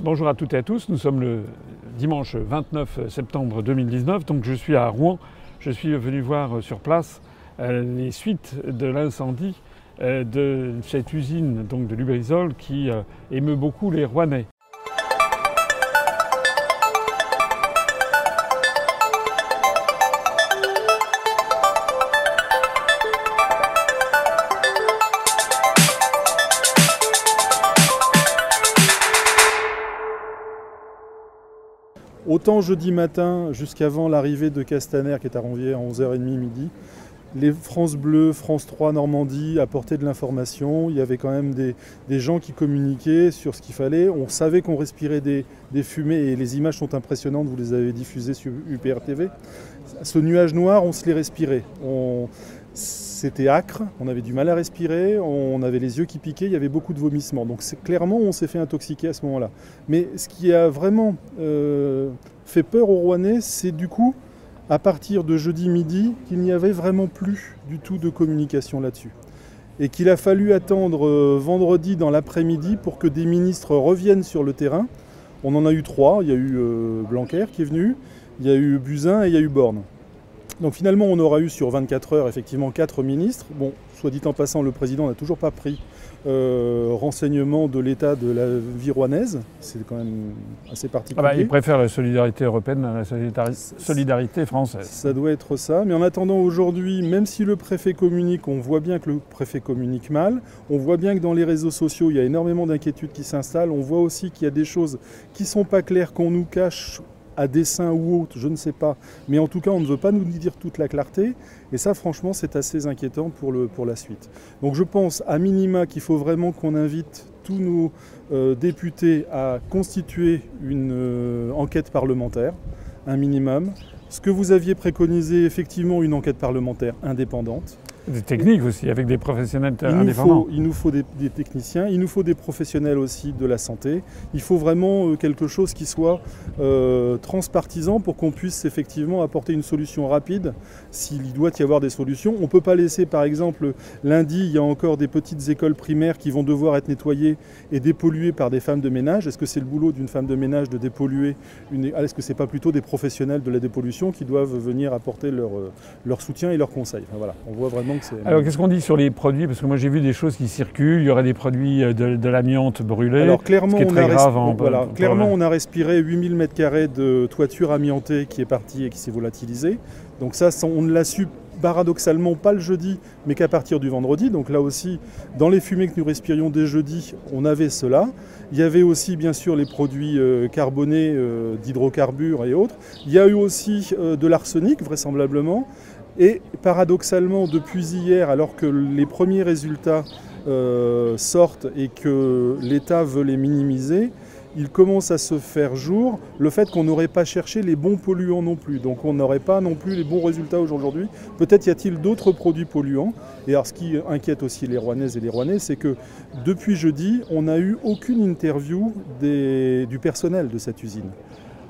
Bonjour à toutes et à tous, nous sommes le dimanche 29 septembre 2019, donc je suis à Rouen. Je suis venu voir sur place euh, les suites de l'incendie euh, de cette usine donc de Lubrizol qui euh, émeut beaucoup les Rouennais. Autant jeudi matin, jusqu'avant l'arrivée de Castaner, qui est arrivé à 11h30 midi, les France Bleu, France 3, Normandie apportaient de l'information. Il y avait quand même des, gens qui communiquaient sur ce qu'il fallait. On savait qu'on respirait des, fumées et les images sont impressionnantes. Vous les avez diffusées sur UPR TV. Ce nuage noir, on se les respirait. C'était acre, on avait du mal à respirer, on avait les yeux qui piquaient, il y avait beaucoup de vomissements. Donc clairement, on s'est fait intoxiquer à ce moment-là. Mais ce qui a vraiment euh, fait peur aux Rouennais, c'est du coup, à partir de jeudi midi, qu'il n'y avait vraiment plus du tout de communication là-dessus. Et qu'il a fallu attendre euh, vendredi dans l'après-midi pour que des ministres reviennent sur le terrain. On en a eu trois, il y a eu euh, Blanquer qui est venu, il y a eu Buzyn et il y a eu Borne. Donc finalement, on aura eu sur 24 heures effectivement quatre ministres. Bon, soit dit en passant, le président n'a toujours pas pris euh, renseignement de l'état de la vie rouennaise. C'est quand même assez particulier. Ah bah, il préfère la solidarité européenne à la solidarité française. Ça doit être ça. Mais en attendant, aujourd'hui, même si le préfet communique, on voit bien que le préfet communique mal. On voit bien que dans les réseaux sociaux, il y a énormément d'inquiétudes qui s'installent. On voit aussi qu'il y a des choses qui ne sont pas claires, qu'on nous cache à dessein ou autre, je ne sais pas. Mais en tout cas, on ne veut pas nous dire toute la clarté. Et ça, franchement, c'est assez inquiétant pour, la suite. Donc je pense, à minima, qu'il faut vraiment qu'on invite tous nos euh, députés à constituer une euh, enquête parlementaire, un minimum. Ce que vous aviez préconisé, effectivement, une enquête parlementaire indépendante. Des techniques aussi, avec des professionnels il indépendants. il nous faut des, techniciens, il nous faut des professionnels aussi de la santé. Il faut vraiment euh, quelque chose qui soit euh, transpartisan pour qu'on puisse effectivement apporter une solution rapide s'il doit y avoir des solutions. On ne peut pas laisser, par exemple, lundi, il y a encore des petites écoles primaires qui vont devoir être nettoyées et dépolluées par des femmes de ménage. Est-ce que c'est le boulot d'une femme de ménage de dépolluer une... Est-ce que ce n'est pas plutôt des professionnels de la dépollution qui doivent venir apporter leur, euh, leur soutien et leur conseil voilà, On voit vraiment alors qu'est-ce qu'on dit sur les produits? Parce que moi j'ai vu des choses qui circulent, il y aurait des produits euh, de, l'amiante brûlée, Alors clairement, ce qui est très on a grave. voilà, clairement on a respiré 8000 m2 de toiture amiantée qui est partie et qui s'est volatilisée. Donc ça, on ne l'a su paradoxalement pas le jeudi, mais qu'à partir du vendredi. Donc là aussi, dans les fumées que nous respirions dès jeudi, on avait cela. Il y avait aussi bien sûr les produits euh, carbonés euh, d'hydrocarbures et autres. Il y a eu aussi de l'arsenic vraisemblablement. Et paradoxalement, depuis hier, alors que les premiers résultats euh, sortent et que l'État veut les minimiser, il commence à se faire jour le fait qu'on n'aurait pas cherché les bons polluants non plus. Donc on n'aurait pas non plus les bons résultats aujourd'hui. Peut-être y a-t-il d'autres produits polluants. Et alors ce qui inquiète aussi les Rouennaises et les Rouennais, c'est que depuis jeudi, on n'a eu aucune interview du personnel de cette usine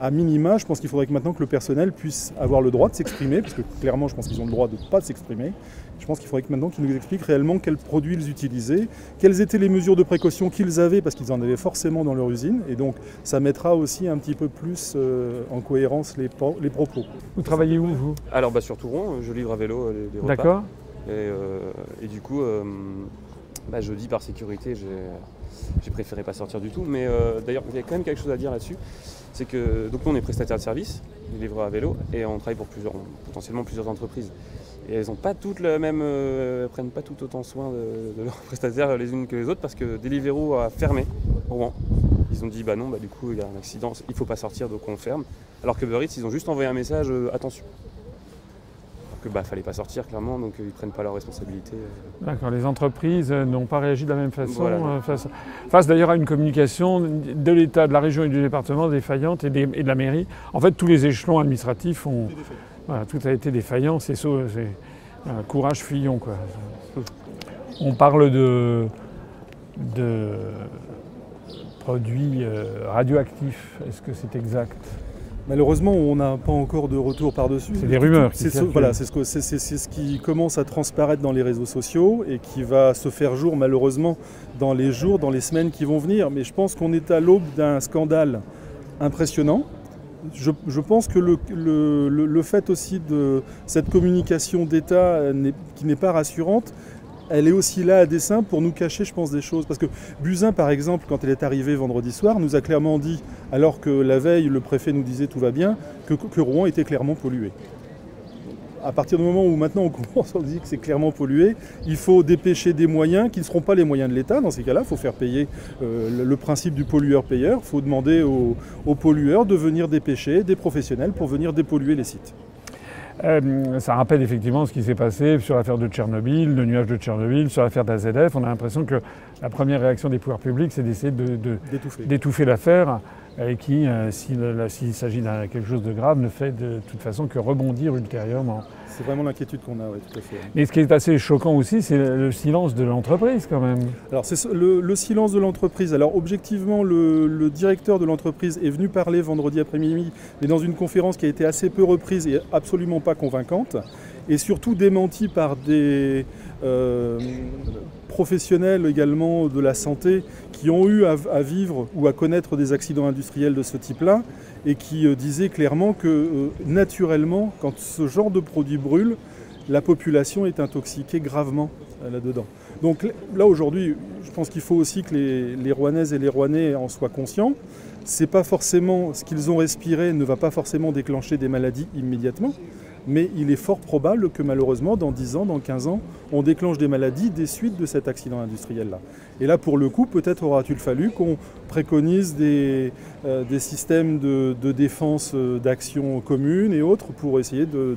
à minima, je pense qu'il faudrait que maintenant que le personnel puisse avoir le droit de s'exprimer, parce que clairement, je pense qu'ils ont le droit de ne pas s'exprimer. Je pense qu'il faudrait que maintenant qu'ils nous expliquent réellement quels produits ils utilisaient, quelles étaient les mesures de précaution qu'ils avaient, parce qu'ils en avaient forcément dans leur usine. Et donc, ça mettra aussi un petit peu plus euh, en cohérence les, les, propos. Vous travaillez où, vous? Alors, bah, sur Touron, je livre à vélo euh, les, repas. D'accord. Et, euh, et, du coup, bah, je dis par sécurité, j'ai préféré pas sortir du tout. Mais d'ailleurs, il y a quand même quelque chose à dire là-dessus c'est que donc nous on est prestataire de service, livreurs à vélo, et on travaille pour plusieurs, potentiellement plusieurs entreprises. Et elles ont pas toutes le même, euh, prennent pas tout autant soin de, leurs prestataires les unes que les autres parce que Deliveroo a fermé Rouen. Ils ont dit bah non, bah du coup il y a un accident, il faut pas sortir donc on ferme. Alors que Uber ils ont juste envoyé un message euh, attention que bah fallait pas sortir clairement, donc euh, ils prennent pas leurs responsabilités. Euh. D'accord, les entreprises euh, n'ont pas réagi de la même façon face, d'ailleurs à une communication de l'État, de la région et du département défaillante et, de la mairie. En fait, tous les échelons administratifs ont, voilà, tout a été défaillant. C'est un courage fuyons quoi. On parle de, de produits radioactifs. Est-ce que c'est exact? Malheureusement, on n'a pas encore de retour par-dessus. C'est des rumeurs. C'est ce, voilà, c'est ce, qui commence à transparaître dans les réseaux sociaux et qui va se faire jour malheureusement dans les jours, dans les semaines qui vont venir. Mais je pense qu'on est à l'aube d'un scandale impressionnant. Je, pense que le, fait aussi de cette communication d'État qui n'est pas rassurante, elle est aussi là à dessein pour nous cacher, je pense, des choses. Parce que Buzyn, par exemple, quand elle est arrivée vendredi soir, nous a clairement dit, alors que la veille, le préfet nous disait tout va bien, que, Rouen était clairement pollué. À partir du moment où maintenant on commence à dire que c'est clairement pollué, il faut dépêcher des moyens qui ne seront pas les moyens de l'État. Dans ces cas-là, il faut faire payer euh, le, principe du pollueur-payeur. Il faut demander aux, aux pollueurs de venir dépêcher des professionnels pour venir dépolluer les sites. Euh, ça rappelle effectivement ce qui s'est passé sur l'affaire de Tchernobyl, le nuage de Tchernobyl, sur l'affaire d'AZF. On a l'impression que la première réaction des pouvoirs publics, c'est d'essayer d'étouffer l'affaire et qui, euh, s'il s'agit de quelque chose de grave, ne fait de toute façon que rebondir ultérieurement. C'est vraiment l'inquiétude qu'on a, oui, tout à fait. Mais ce qui est assez choquant aussi, c'est le silence de l'entreprise quand même. Alors c'est le, silence de l'entreprise. Alors objectivement, le, directeur de l'entreprise est venu parler vendredi après-midi, mais dans une conférence qui a été assez peu reprise et absolument pas convaincante, et surtout démentie par des euh, professionnels également de la santé qui ont eu à, vivre ou à connaître des accidents industriels de ce type-là et qui euh, disaient clairement que euh, naturellement, quand ce genre de produit brûle, la population est intoxiquée gravement là-dedans. Donc là aujourd'hui, je pense qu'il faut aussi que les, les, et les Rouennais en soient conscients. C'est pas forcément ce qu'ils ont respiré ne va pas forcément déclencher des maladies immédiatement mais il est fort probable que malheureusement, dans 10 ans, dans 15 ans, on déclenche des maladies des suites de cet accident industriel-là. Et là, pour le coup, peut-être aura-t-il fallu qu'on préconise des, euh, des systèmes de, défense euh, d'action commune et autres pour essayer de,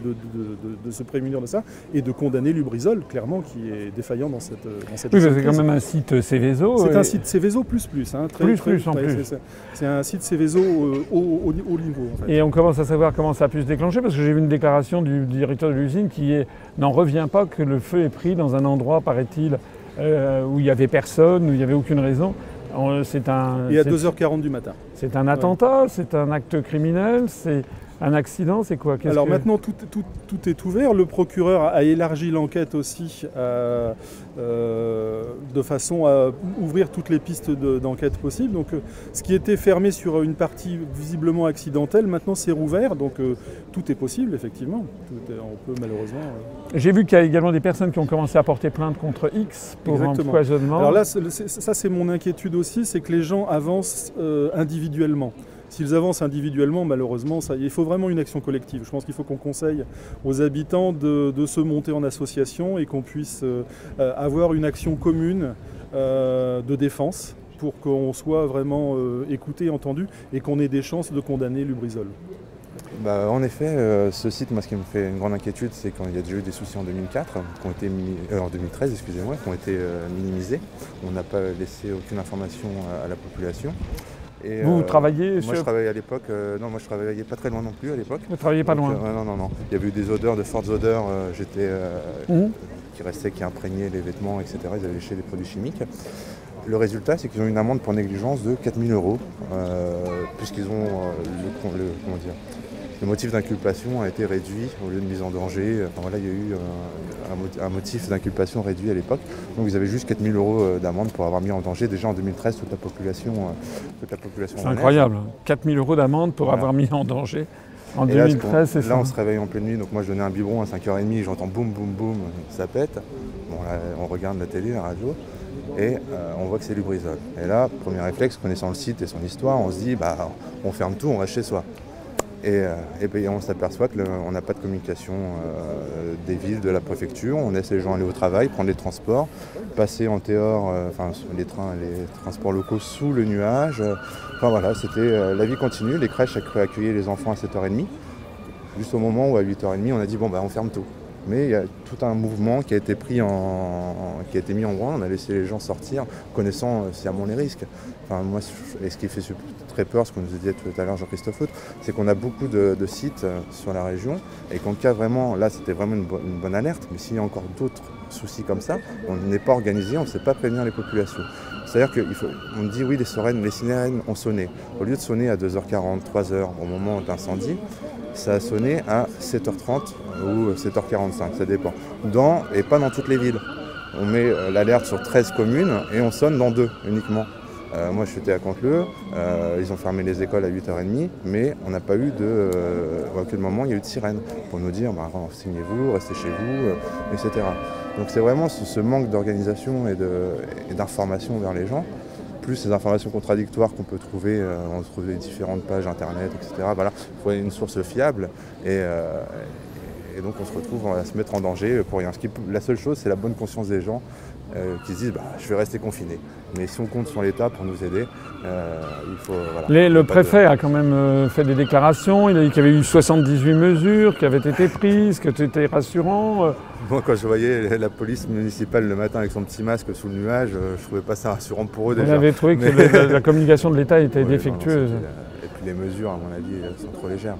se prémunir de ça et de condamner Lubrizol, clairement, qui est défaillant dans cette, dans cette Oui, c'est quand même un site Céveso. C'est un site Céveso plus plus. Hein, très, plus plus en plus. C'est un site Céveso euh, au, au, niveau. Et on commence à savoir comment ça a pu se déclencher parce que j'ai vu une déclaration du directeur de l'usine qui n'en revient pas que le feu est pris dans un endroit, paraît-il, où il n'y avait personne, où il n'y avait aucune raison. C'est un. Et à 2h40 du matin. C'est un attentat, c'est un acte criminel, c'est un accident, c'est quoi? Alors maintenant, tout, est ouvert. Le procureur a élargi l'enquête aussi euh, euh, de façon à ouvrir toutes les pistes d'enquête possibles. Donc, euh, ce qui était fermé sur une partie visiblement accidentelle, maintenant c'est rouvert. Donc, tout est possible, effectivement. on peut malheureusement. J'ai vu qu'il y a également des personnes qui ont commencé à porter plainte contre X pour empoisonnement. Alors là, ça, c'est mon inquiétude aussi, c'est que les gens avancent individuellement. S'ils avancent individuellement, malheureusement, il faut vraiment une action collective. Je pense qu'il faut qu'on conseille aux habitants de, se monter en association et qu'on puisse euh, avoir une action commune euh, de défense pour qu'on soit vraiment euh, écouté, entendu et qu'on ait des chances de condamner Lubrizol. Bah, en effet, ce site, moi, ce qui me fait une grande inquiétude, c'est qu'il y a déjà eu des soucis en 2004, qui ont été en 2013, excusez-moi, qui ont été minimisés. On n'a pas laissé aucune information à la population vous, euh, travaillez Moi, je travaillais à l'époque. Euh, non, moi, je travaillais pas très loin non plus à l'époque. Vous travailliez pas loin euh, Non, non, non. Il y avait eu des odeurs, de fortes odeurs. J'étais mmh. qui restaient, qui imprégnaient les vêtements, etc. Ils avaient léché des produits chimiques. Le résultat, c'est qu'ils ont une amende pour négligence de 4000 euros, puisqu'ils ont le, comment dire, le motif d'inculpation a été réduit au lieu de mise en danger. Enfin, voilà, il y a eu un, motif d'inculpation réduit à l'époque. Donc ils avaient juste 4000 euros euh, d'amende pour avoir mis en danger déjà en 2013 toute la population. Euh, toute population c'est incroyable, 4000 euros d'amende pour avoir mis en danger. En 2013, c'est ça. Là, on se réveille en pleine nuit. Donc moi, je donnais un biberon à 5h30, j'entends boum, boum, boum, ça pète. Bon, là, on regarde la télé, la radio et euh, on voit que c'est du brisol. Et là, premier réflexe, connaissant le site et son histoire, on se dit, bah, on ferme tout, on reste chez soi. Euh, et, ben, on s'aperçoit qu'on n'a pas de communication euh, des villes, de la préfecture. On laisse les gens aller au travail, prendre les transports, passer en théor, euh, enfin les trains, les transports locaux sous le nuage. Enfin voilà, c'était la vie continue. Les crèches accueillaient les enfants à 7h30. Juste au moment où à 8h30, on a dit bon bah on ferme tout. Mais il y a tout un mouvement qui a été pris en, qui a été mis en branle. On a laissé les gens sortir, connaissant sciemment les risques. Enfin, moi, et ce qui fait très peur, ce qu'on nous dit tout à l'heure Jean-Christophe c'est qu'on a beaucoup de, sites euh, sur la région et qu'en cas vraiment, là c'était vraiment une, bonne alerte, mais s'il y a encore d'autres soucis comme ça, on n'est pas organisé, on ne sait pas prévenir les populations. C'est-à-dire qu'on dit oui, les sirènes, les sirènes ont sonné. Au lieu de sonner à 2h40, 3h au moment d'incendie, ça a sonné à 7h30 ou 7h45, ça dépend. Dans, et pas dans toutes les villes. On met euh, l'alerte sur 13 communes et on sonne dans deux uniquement. Euh, moi, je suis à Canteleu, euh, ils ont fermé les écoles à 8h30, mais on n'a pas eu de. à aucun moment, il y a eu de sirène pour nous dire bah, renseignez-vous, restez chez vous, etc. Donc, c'est vraiment ce, manque d'organisation et d'information vers les gens plus ces informations contradictoires qu'on peut trouver, euh, on trouve les différentes pages internet, etc. Voilà, il faut une source fiable euh, et, donc on se retrouve à se mettre en danger pour rien. la seule chose, c'est la bonne conscience des gens euh, qui se disent bah, je vais rester confiné. Mais si on compte sur l'État pour nous aider, il faut. le préfet a quand même fait des déclarations. Il a dit qu'il y avait eu 78 mesures qui avaient été prises, que c'était rassurant. Moi, quand je voyais la police municipale le matin avec son petit masque sous le nuage, euh, je trouvais pas ça rassurant pour eux déjà. Vous avez trouvé que la, communication de l'État était défectueuse. et puis les mesures, à mon avis, sont trop légères.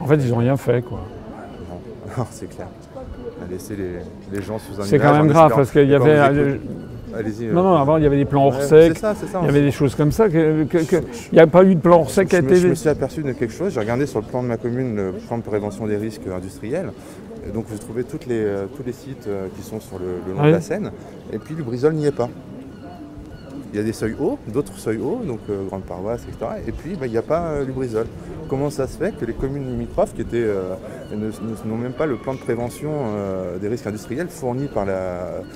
En fait, ils n'ont rien fait, quoi. Non, c'est clair. A laissé les, gens sous un C'est quand même grave parce qu'il y avait. Allez-y. Non, non, avant il y avait des plans hors sec. C'est ça, c'est ça. Il y avait des choses comme ça. Il n'y a pas eu de plan hors sec qui a été. Je me suis aperçu de quelque chose. J'ai regardé sur le plan de ma commune le plan de prévention des risques industriels donc vous trouvez toutes les, euh, tous les sites euh, qui sont sur le, long de la Seine, et puis le brisol n'y est pas. Il y a des seuils hauts, d'autres seuils hauts, donc euh, grande paroisse, etc. Et puis bah, il n'y a pas le brisol comment ça se fait que les communes limitrophes, qui étaient, euh, n'ont même pas le plan de prévention euh, des risques industriels fourni par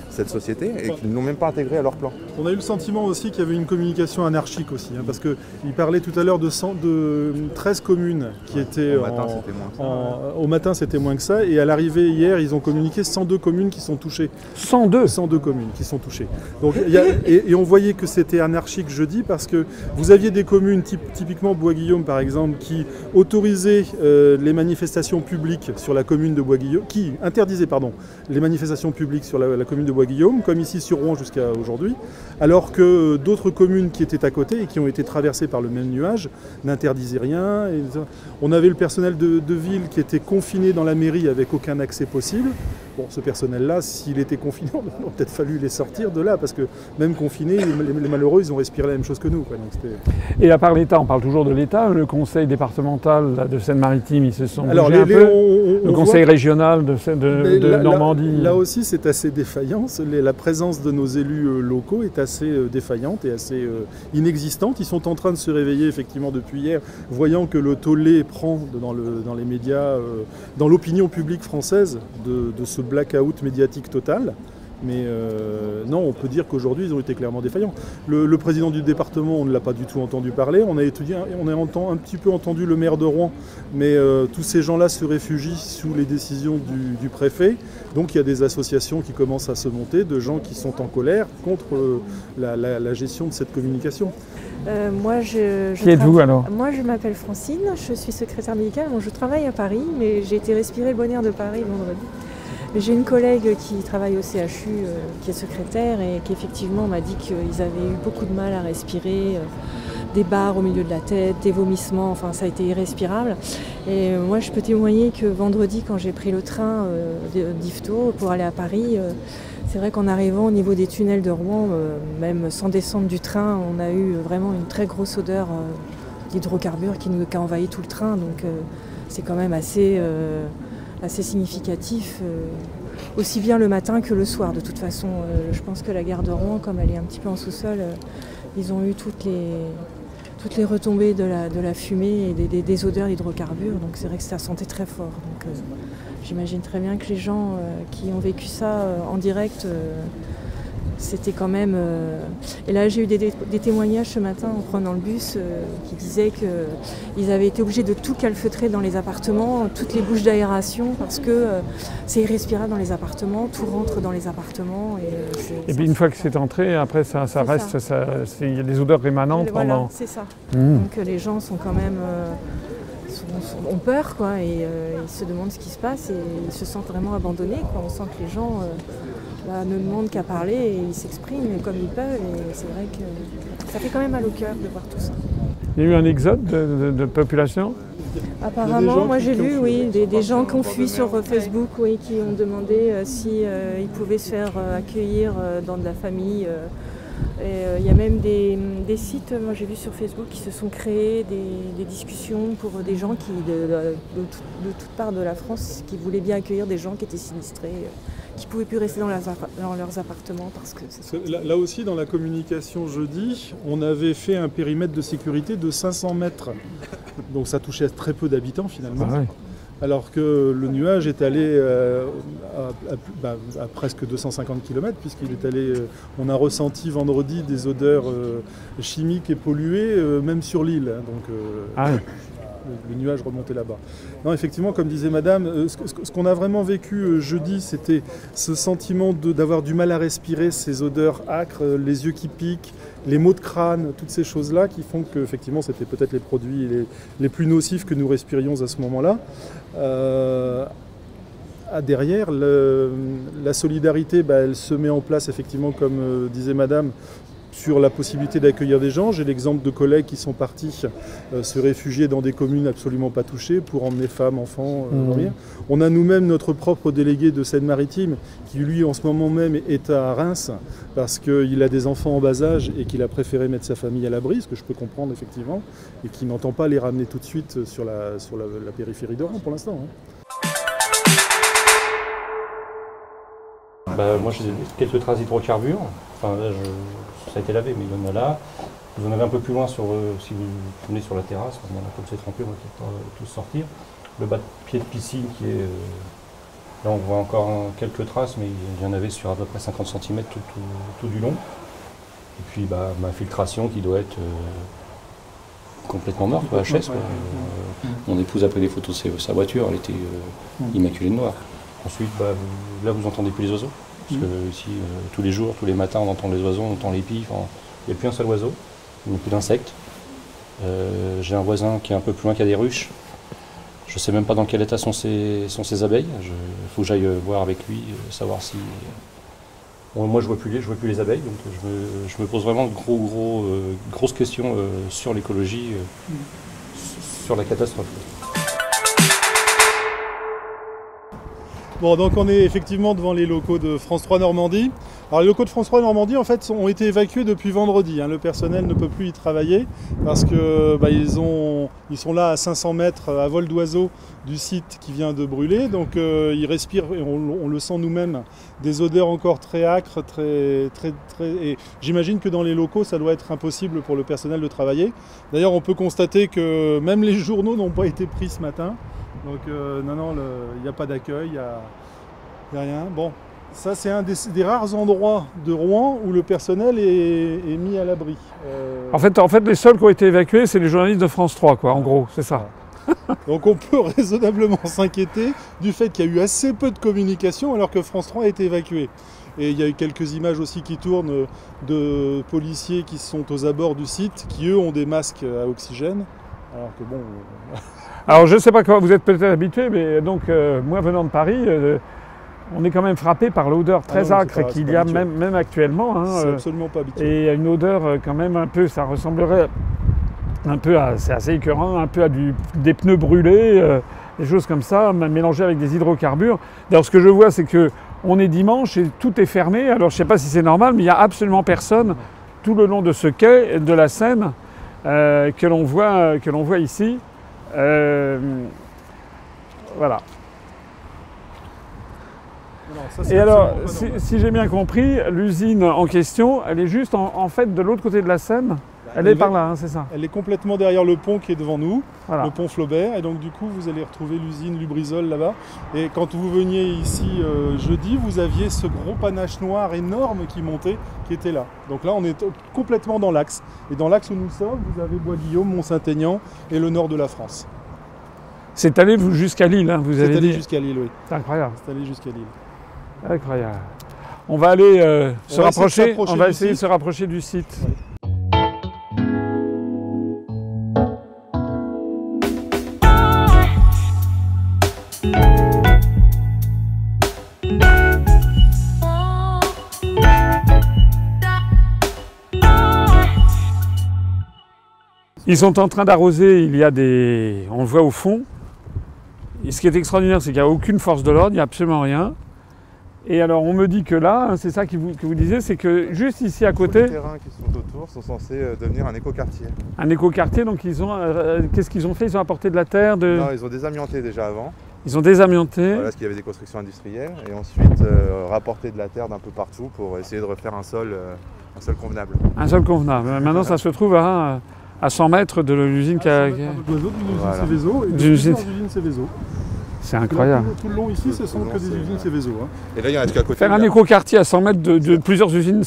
cette société et qu'ils n'ont même pas intégré à leur plan? On a eu le sentiment aussi qu'il y avait une communication anarchique aussi, hein, parce qu'il parlait tout à l'heure de, de 13 communes qui étaient. Au matin, c'était moins que ça. au matin, c'était moins que ça, et à l'arrivée hier, ils ont communiqué 102 communes qui sont touchées. 102 102 communes qui sont touchées. Donc, et, on voyait que c'était anarchique jeudi parce que vous aviez des communes, typiquement Bois-Guillaume par exemple, qui autorisait euh, les manifestations publiques sur la commune de Bois-Guillaume, qui interdisait pardon, les manifestations publiques sur la, commune de Bois-Guillaume, comme ici sur Rouen jusqu'à aujourd'hui, alors que d'autres communes qui étaient à côté et qui ont été traversées par le même nuage n'interdisaient rien. on avait le personnel de, ville qui était confiné dans la mairie avec aucun accès possible. Bon, ce personnel-là, s'il était confiné, on aurait peut-être fallu les sortir de là, parce que même confinés, les, malheureux, ils ont respiré la même chose que nous. et à part l'État, on parle toujours de l'État, le conseil départemental de Seine-Maritime, ils se sont Alors, un peu. le conseil régional de, de, Normandie. Là, aussi, c'est assez défaillant. la présence de nos élus euh, locaux est assez euh, défaillante et assez euh, inexistante. Ils sont en train de se réveiller effectivement depuis hier, voyant que le tollé prend dans, le, dans les médias, dans l'opinion publique française, de, de ce blackout médiatique total. Mais euh, non, on peut dire qu'aujourd'hui, ils ont été clairement défaillants. Le, président du département, on ne l'a pas du tout entendu parler. On a, étudié, on a un petit peu entendu le maire de Rouen, mais euh, tous ces gens-là se réfugient sous les décisions du, préfet. Donc il y a des associations qui commencent à se monter, de gens qui sont en colère contre euh, la, gestion de cette communication. moi, je, qui êtes-vous alors Moi, je m'appelle Francine, je suis secrétaire médicale. je travaille à Paris, mais j'ai été respirer le bonheur de Paris vendredi. J'ai une collègue qui travaille au CHU, euh, qui est secrétaire, et qui effectivement m'a dit qu'ils avaient eu beaucoup de mal à respirer, euh, des barres au milieu de la tête, des vomissements, enfin ça a été irrespirable. Et euh, moi je peux témoigner que vendredi quand j'ai pris le train d'Ifto pour aller à Paris, c'est vrai qu'en arrivant au niveau des tunnels de Rouen, même sans descendre du train, on a eu vraiment une très grosse odeur d'hydrocarbures qui, nous, a envahi tout le train. Donc c'est quand même assez assez significatif, euh, aussi bien le matin que le soir. De toute façon, euh, je pense que la gare de Rouen, comme elle est un petit peu en sous-sol, euh, ils ont eu toutes les, toutes les retombées de la, de la fumée et des, odeurs d'hydrocarbures. Donc c'est vrai que ça sentait très fort. Donc j'imagine très bien que les gens qui ont vécu ça en direct c'était quand même. Euh, et là, j'ai eu des, témoignages ce matin en prenant le bus euh, qui disaient qu'ils avaient été obligés de tout calfeutrer dans les appartements, toutes les bouches d'aération, parce que euh, c'est irrespirable dans les appartements, tout rentre dans les appartements. Et, puis une fois que c'est entré, après ça, reste, il y a des odeurs rémanentes pendant. C'est ça. Mmh. Donc les gens sont quand même. ont peur quoi, et ils se demandent ce qui se passe et ils se sentent vraiment abandonnés. Quoi. On sent que les gens bah, ne demandent qu'à parler et ils s'expriment comme ils peuvent. Et c'est vrai que ça fait quand même mal au cœur de voir tout ça. Il y a eu un exode de, population? Apparemment, moi j'ai lu, oui, des, gens qui ont fui sur Facebook, oui, qui ont demandé s'ils euh, si, euh, pouvaient se faire euh, accueillir dans de la famille Euh, il y a même des, sites, moi j'ai vu sur Facebook, qui se sont créés des, discussions pour des gens qui, de, toutes parts de la France qui voulaient bien accueillir des gens qui étaient sinistrés, qui ne pouvaient plus rester dans, leurs appartements parce que... là, aussi, dans la communication jeudi, on avait fait un périmètre de sécurité de 500 mètres. Donc ça touchait très peu d'habitants finalement. Ah alors que le nuage est allé euh, bah, à, presque 250 km, puisqu'il est allé. Euh, on a ressenti vendredi des odeurs euh, chimiques et polluées, même sur l'île. Hein, donc, ah le, nuage remontait là-bas. Non, effectivement, comme disait Madame, ce, qu'on a vraiment vécu jeudi, c'était ce sentiment d'avoir du mal à respirer, ces odeurs âcres, les yeux qui piquent, les maux de crâne, toutes ces choses-là qui font que effectivement c'était peut-être les produits les, plus nocifs que nous respirions à ce moment-là. Euh, derrière, la solidarité, bah, elle se met en place effectivement, comme euh, disait Madame, sur la possibilité d'accueillir des gens. J'ai l'exemple de collègues qui sont partis euh, se réfugier dans des communes absolument pas touchées pour emmener femmes, enfants, euh, mmh. On a nous-mêmes notre propre délégué de Seine-Maritime qui lui en ce moment même est à Reims parce qu'il a des enfants en bas âge et qu'il a préféré mettre sa famille à l'abri, ce que je peux comprendre effectivement, et qui n'entend pas les ramener tout de suite sur la, sur la, périphérie d'Oran pour l'instant. Hein. Bah, moi j'ai quelques traces d'hydrocarbures. Enfin, ça a été lavé, mais il y en a là. Vous en avez un peu plus loin sur, euh, si vous venez sur la terrasse, on a comme c'est trempé, on va peut-être pas tous sortir. Le bas de pied de piscine qui est. Euh, là on voit encore quelques traces, mais il y en avait sur à peu près 50 cm tout, du long. Et puis bah, ma filtration qui doit être euh, complètement morte, HS. mon épouse a pris des photos de sa voiture, elle était immaculée de noir. Ensuite, bah, là vous entendez plus les oiseaux. Parce que ici, euh, tous les jours, tous les matins, on entend les oiseaux, on entend les pies. il n'y a plus un seul oiseau, il n'y a plus d'insectes. Euh, j'ai un voisin qui est un peu plus loin qui a des ruches. Je ne sais même pas dans quel état sont ces, sont ces abeilles. Il faut que j'aille euh, voir avec lui, savoir si. moi, je ne vois, plus les, vois plus les abeilles, donc je me, pose vraiment de gros, gros, grosses questions sur l'écologie, sur la catastrophe. Bon, donc on est effectivement devant les locaux de France 3 Normandie. Alors les locaux de France 3 Normandie en fait ont été évacués depuis vendredi. Hein. Le personnel ne peut plus y travailler parce que bah, ils, sont là à 500 mètres à vol d'oiseau du site qui vient de brûler. Donc euh, ils respirent, et on, le sent nous-mêmes, des odeurs encore très âcres, très, très, très. Et j'imagine que dans les locaux, ça doit être impossible pour le personnel de travailler. D'ailleurs, on peut constater que même les journaux n'ont pas été pris ce matin. Donc euh, non, non, il n'y a pas d'accueil, il n'y a, rien. Bon, ça c'est un des, rares endroits de Rouen où le personnel est, mis à l'abri. Euh, en, fait, en fait, les seuls qui ont été évacués, c'est les journalistes de France 3, quoi, en gros, c'est ça. Donc on peut raisonnablement s'inquiéter du fait qu'il y a eu assez peu de communication alors que France 3 a été évacué. Et il y a eu quelques images aussi qui tournent de policiers qui sont aux abords du site, qui eux ont des masques à oxygène. Alors que bon. Alors je ne sais pas comment vous êtes peut-être habitué, mais donc euh, moi venant de Paris, euh, on est quand même frappé par l'odeur très ah acre qu'il y a même, même, actuellement. Hein, c'est euh, absolument pas habitué. Et il y a une odeur quand même un peu, ça ressemblerait un peu à, c'est assez écœurant, un peu à du, des pneus brûlés, des choses comme ça, mélangées avec des hydrocarbures. D'ailleurs ce que je vois c'est que on est dimanche et tout est fermé. Alors je ne sais pas si c'est normal, mais il n'y a absolument personne tout le long de ce quai de la Seine que l'on voit, que l'on voit ici. Euh, voilà. Et alors, si, j'ai bien compris, l'usine en question, elle est juste en, fait de l'autre côté de la Seine. Elle, est, par là, hein, c'est ça Elle est complètement derrière le pont qui est devant nous, le pont Flaubert. Et donc, du coup, vous allez retrouver l'usine Lubrizol là-bas. Et quand vous veniez ici euh, jeudi, vous aviez ce gros panache noir énorme qui montait, qui était là. Donc là, on est complètement dans l'axe. Et dans l'axe où nous sommes, vous avez Bois-Guillaume, Mont-Saint-Aignan et le nord de la France. C'est allé jusqu'à Lille, hein, vous avez dit C'est allé jusqu'à Lille, oui. C'est incroyable. C'est allé jusqu'à Lille. Incroyable. On va aller euh, se rapprocher, on va essayer de se rapprocher du site. Ils sont en train d'arroser, il y a des. On le voit au fond. Et ce qui est extraordinaire, c'est qu'il n'y a aucune force de l'ordre, il n'y a absolument rien. Et alors on me dit que là, hein, c'est ça que vous, que vous disiez, c'est que juste ici à côté. Les terrains qui sont autour sont censés euh, devenir un écoquartier. Un écoquartier, donc ils ont. Euh, qu'est-ce qu'ils ont fait? Ils ont apporté de la terre de... Non, ils ont désamianté déjà avant. Ils ont désamianté. Voilà, parce qu'il y avait des constructions industrielles. Et ensuite euh, rapporté de la terre d'un peu partout pour essayer de refaire un sol, un sol convenable. Un sol convenable. Maintenant ça se trouve à, à 100 mètres de l'usine qui a. D'une usine Céveso. C'est incroyable. Tout, le long ici, ce sont que des usines Céveso. Hein. Et là, il y a qu'à côté. Faire un écoquartier à 100 mètres de, plusieurs usines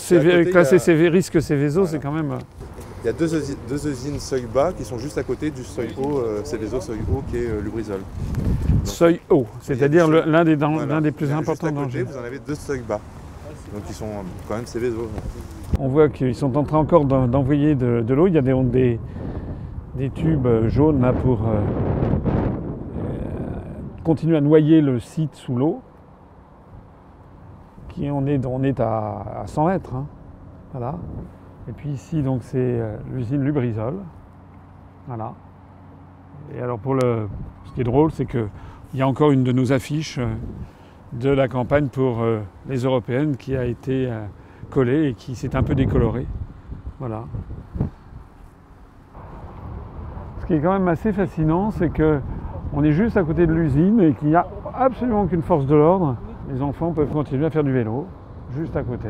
classées CV, risque Céveso, c'est quand même. Il y a deux, deux, usines seuil bas qui sont juste à côté du seuil haut, euh, Céveso seuil haut, qui est euh, Lubrizol. Seuil haut, c'est-à-dire l'un des, des plus importants dans Vous en avez deux seuils bas, donc ils sont quand même Céveso. On voit qu'ils sont en train encore d'envoyer de, l'eau. Il y a des, tubes jaunes là pour continue à noyer le site sous l'eau. Qui on est, on à, 100 mètres. Hein. Voilà. Et puis ici, donc, c'est euh, l'usine Lubrizol. Voilà. Et alors, pour le, ce qui est drôle, c'est qu'il y a encore une de nos affiches euh, de la campagne pour euh, les européennes qui a été collée et qui s'est un peu décolorée. Voilà. Ce qui est quand même assez fascinant, c'est que on est juste à côté de l'usine et qu'il n'y a absolument aucune force de l'ordre. Les enfants peuvent continuer à faire du vélo, juste à côté.